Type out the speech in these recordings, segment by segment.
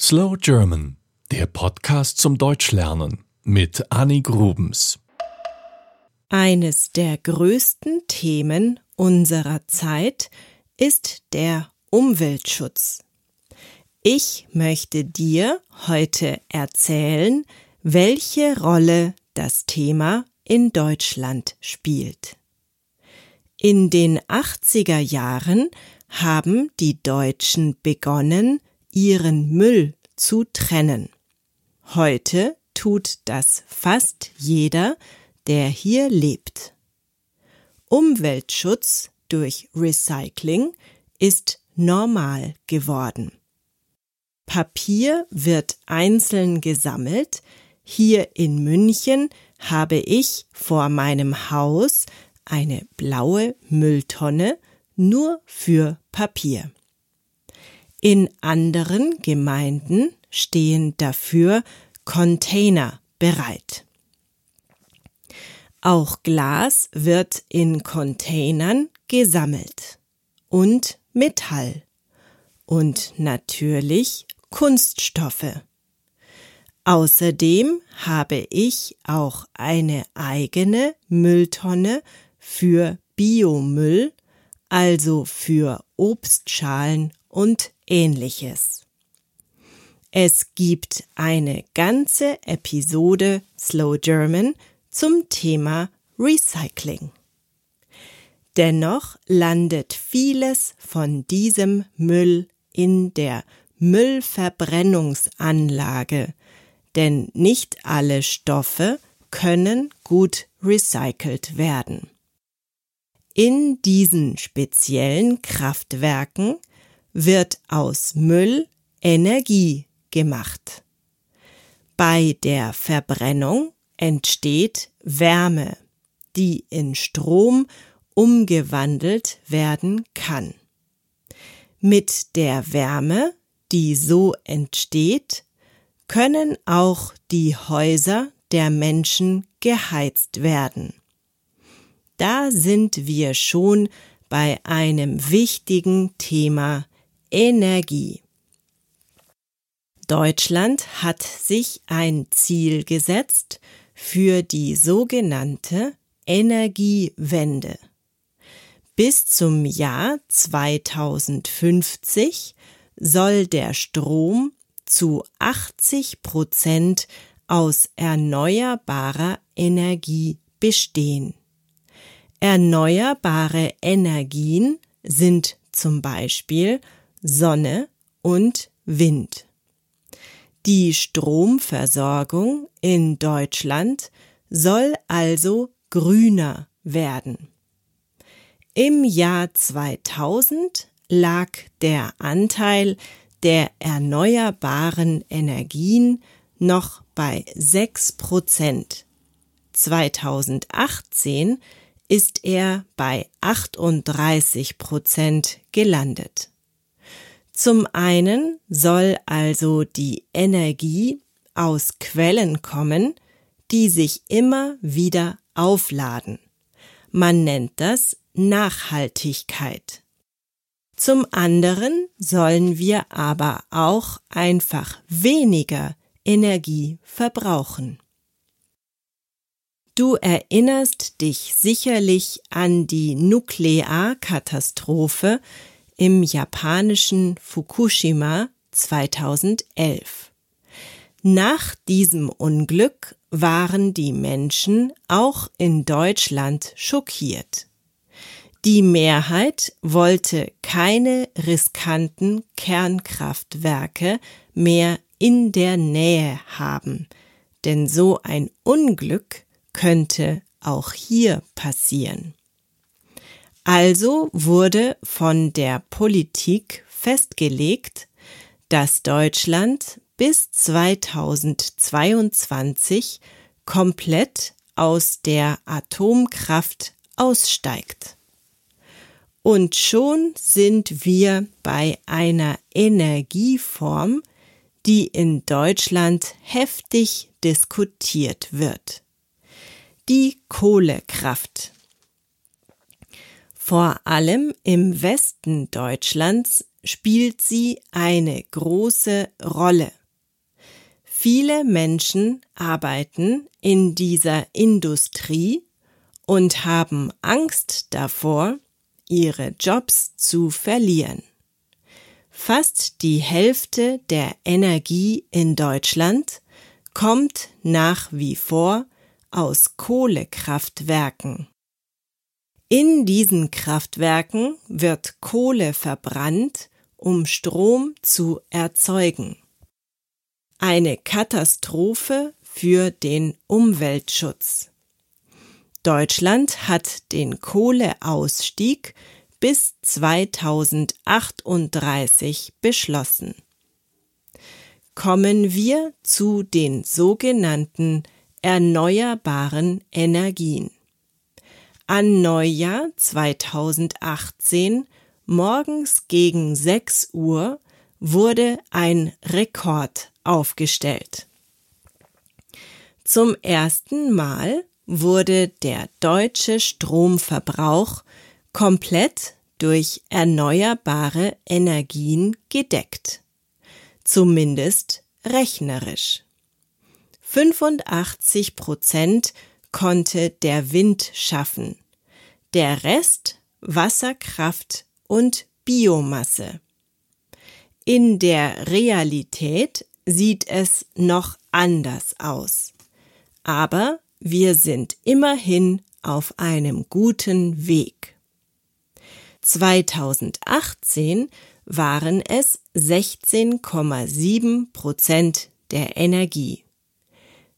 Slow German, der Podcast zum Deutschlernen mit Annie Grubens. Eines der größten Themen unserer Zeit ist der Umweltschutz. Ich möchte dir heute erzählen, welche Rolle das Thema in Deutschland spielt. In den 80er Jahren haben die Deutschen begonnen, ihren Müll zu trennen. Heute tut das fast jeder, der hier lebt. Umweltschutz durch Recycling ist normal geworden. Papier wird einzeln gesammelt. Hier in München habe ich vor meinem Haus eine blaue Mülltonne nur für Papier. In anderen Gemeinden stehen dafür Container bereit. Auch Glas wird in Containern gesammelt und Metall und natürlich Kunststoffe. Außerdem habe ich auch eine eigene Mülltonne für Biomüll, also für Obstschalen und ähnliches. Es gibt eine ganze Episode Slow German zum Thema Recycling. Dennoch landet vieles von diesem Müll in der Müllverbrennungsanlage, denn nicht alle Stoffe können gut recycelt werden. In diesen speziellen Kraftwerken wird aus Müll Energie gemacht. Bei der Verbrennung entsteht Wärme, die in Strom umgewandelt werden kann. Mit der Wärme, die so entsteht, können auch die Häuser der Menschen geheizt werden. Da sind wir schon bei einem wichtigen Thema Energie. Deutschland hat sich ein Ziel gesetzt für die sogenannte Energiewende. Bis zum Jahr 2050 soll der Strom zu 80 Prozent aus erneuerbarer Energie bestehen. Erneuerbare Energien sind zum Beispiel Sonne und Wind. Die Stromversorgung in Deutschland soll also grüner werden. Im Jahr 2000 lag der Anteil der erneuerbaren Energien noch bei 6 Prozent. 2018 ist er bei 38 Prozent gelandet. Zum einen soll also die Energie aus Quellen kommen, die sich immer wieder aufladen. Man nennt das Nachhaltigkeit. Zum anderen sollen wir aber auch einfach weniger Energie verbrauchen. Du erinnerst dich sicherlich an die Nuklearkatastrophe im japanischen Fukushima 2011. Nach diesem Unglück waren die Menschen auch in Deutschland schockiert. Die Mehrheit wollte keine riskanten Kernkraftwerke mehr in der Nähe haben, denn so ein Unglück könnte auch hier passieren. Also wurde von der Politik festgelegt, dass Deutschland bis 2022 komplett aus der Atomkraft aussteigt. Und schon sind wir bei einer Energieform, die in Deutschland heftig diskutiert wird. Die Kohlekraft. Vor allem im Westen Deutschlands spielt sie eine große Rolle. Viele Menschen arbeiten in dieser Industrie und haben Angst davor, ihre Jobs zu verlieren. Fast die Hälfte der Energie in Deutschland kommt nach wie vor aus Kohlekraftwerken. In diesen Kraftwerken wird Kohle verbrannt, um Strom zu erzeugen. Eine Katastrophe für den Umweltschutz. Deutschland hat den Kohleausstieg bis 2038 beschlossen. Kommen wir zu den sogenannten erneuerbaren Energien. An Neujahr 2018 morgens gegen 6 Uhr wurde ein Rekord aufgestellt. Zum ersten Mal wurde der deutsche Stromverbrauch komplett durch erneuerbare Energien gedeckt. Zumindest rechnerisch. 85 Prozent konnte der Wind schaffen, der Rest Wasserkraft und Biomasse. In der Realität sieht es noch anders aus. Aber wir sind immerhin auf einem guten Weg. 2018 waren es 16,7 Prozent der Energie.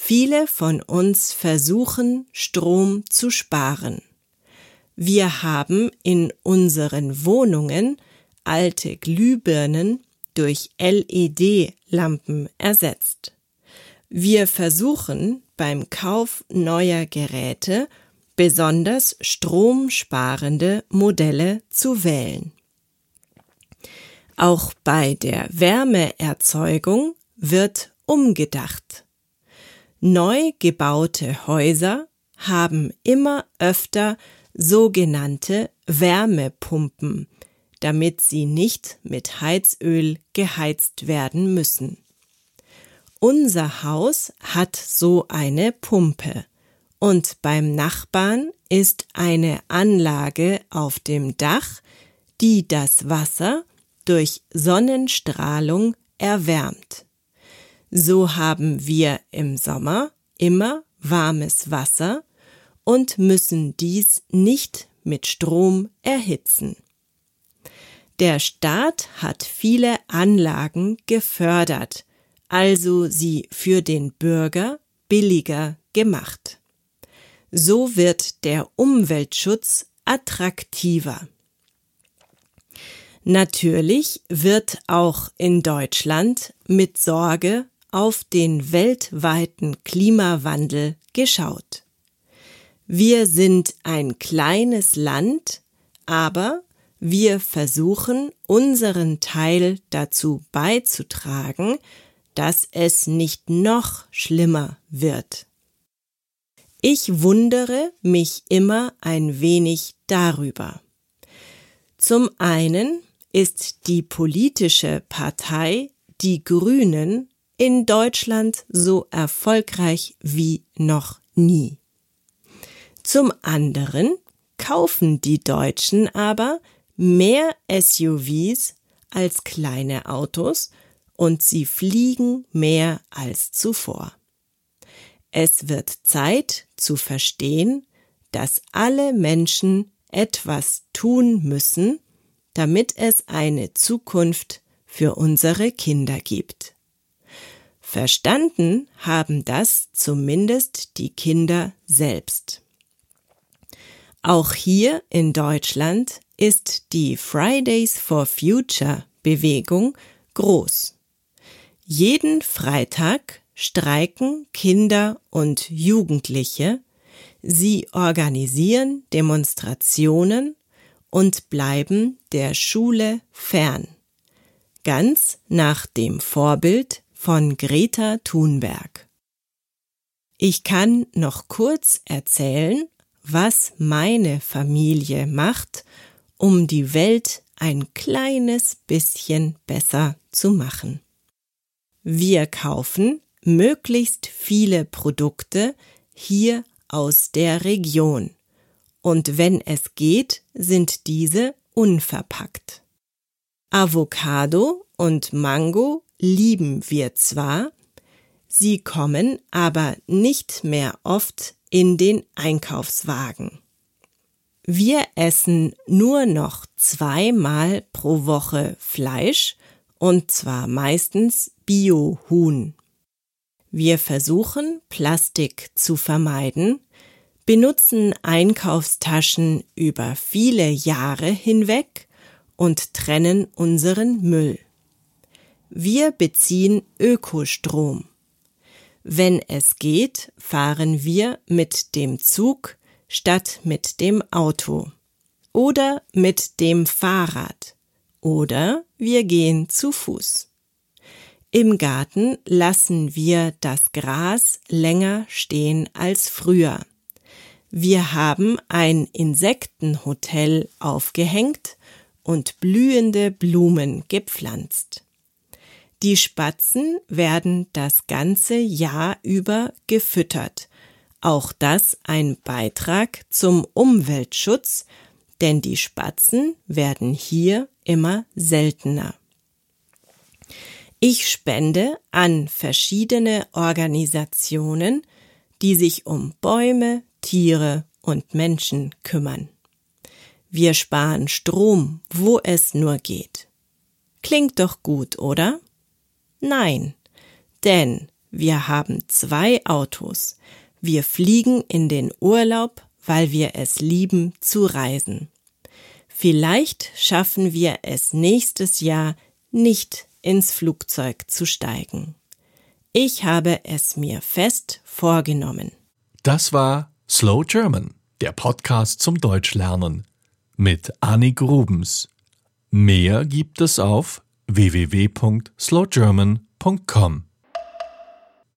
Viele von uns versuchen, Strom zu sparen. Wir haben in unseren Wohnungen alte Glühbirnen durch LED-Lampen ersetzt. Wir versuchen beim Kauf neuer Geräte besonders stromsparende Modelle zu wählen. Auch bei der Wärmeerzeugung wird umgedacht. Neu gebaute Häuser haben immer öfter sogenannte Wärmepumpen, damit sie nicht mit Heizöl geheizt werden müssen. Unser Haus hat so eine Pumpe und beim Nachbarn ist eine Anlage auf dem Dach, die das Wasser durch Sonnenstrahlung erwärmt. So haben wir im Sommer immer warmes Wasser und müssen dies nicht mit Strom erhitzen. Der Staat hat viele Anlagen gefördert, also sie für den Bürger billiger gemacht. So wird der Umweltschutz attraktiver. Natürlich wird auch in Deutschland mit Sorge auf den weltweiten Klimawandel geschaut. Wir sind ein kleines Land, aber wir versuchen unseren Teil dazu beizutragen, dass es nicht noch schlimmer wird. Ich wundere mich immer ein wenig darüber. Zum einen ist die politische Partei Die Grünen in Deutschland so erfolgreich wie noch nie. Zum anderen kaufen die Deutschen aber mehr SUVs als kleine Autos und sie fliegen mehr als zuvor. Es wird Zeit zu verstehen, dass alle Menschen etwas tun müssen, damit es eine Zukunft für unsere Kinder gibt. Verstanden haben das zumindest die Kinder selbst. Auch hier in Deutschland ist die Fridays for Future Bewegung groß. Jeden Freitag streiken Kinder und Jugendliche, sie organisieren Demonstrationen und bleiben der Schule fern, ganz nach dem Vorbild von Greta Thunberg. Ich kann noch kurz erzählen, was meine Familie macht, um die Welt ein kleines bisschen besser zu machen. Wir kaufen möglichst viele Produkte hier aus der Region. Und wenn es geht, sind diese unverpackt. Avocado und Mango lieben wir zwar, sie kommen aber nicht mehr oft in den Einkaufswagen. Wir essen nur noch zweimal pro Woche Fleisch und zwar meistens Biohuhn. Wir versuchen Plastik zu vermeiden, benutzen Einkaufstaschen über viele Jahre hinweg und trennen unseren Müll. Wir beziehen Ökostrom. Wenn es geht, fahren wir mit dem Zug statt mit dem Auto oder mit dem Fahrrad oder wir gehen zu Fuß. Im Garten lassen wir das Gras länger stehen als früher. Wir haben ein Insektenhotel aufgehängt und blühende Blumen gepflanzt. Die Spatzen werden das ganze Jahr über gefüttert. Auch das ein Beitrag zum Umweltschutz, denn die Spatzen werden hier immer seltener. Ich spende an verschiedene Organisationen, die sich um Bäume, Tiere und Menschen kümmern. Wir sparen Strom, wo es nur geht. Klingt doch gut, oder? Nein, denn wir haben zwei Autos. Wir fliegen in den Urlaub, weil wir es lieben zu reisen. Vielleicht schaffen wir es nächstes Jahr nicht ins Flugzeug zu steigen. Ich habe es mir fest vorgenommen. Das war Slow German, der Podcast zum Deutschlernen mit Annie Grubens. Mehr gibt es auf www.slowgerman.com.